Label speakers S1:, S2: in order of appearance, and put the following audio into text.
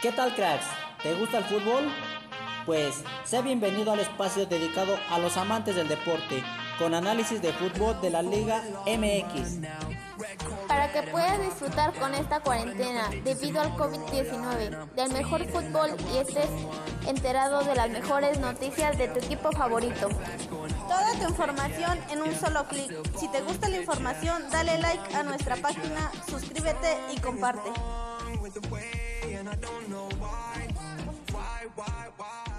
S1: ¿Qué tal cracks? ¿Te gusta el fútbol? Pues sé bienvenido al espacio dedicado a los amantes del deporte, con análisis de fútbol de la Liga MX.
S2: Para que puedas disfrutar con esta cuarentena debido al COVID-19 del mejor fútbol y estés enterado de las mejores noticias de tu equipo favorito.
S3: Toda tu información en un solo clic. Si te gusta la información, dale like a nuestra página, suscríbete y comparte. and I don't know why, why, why, why.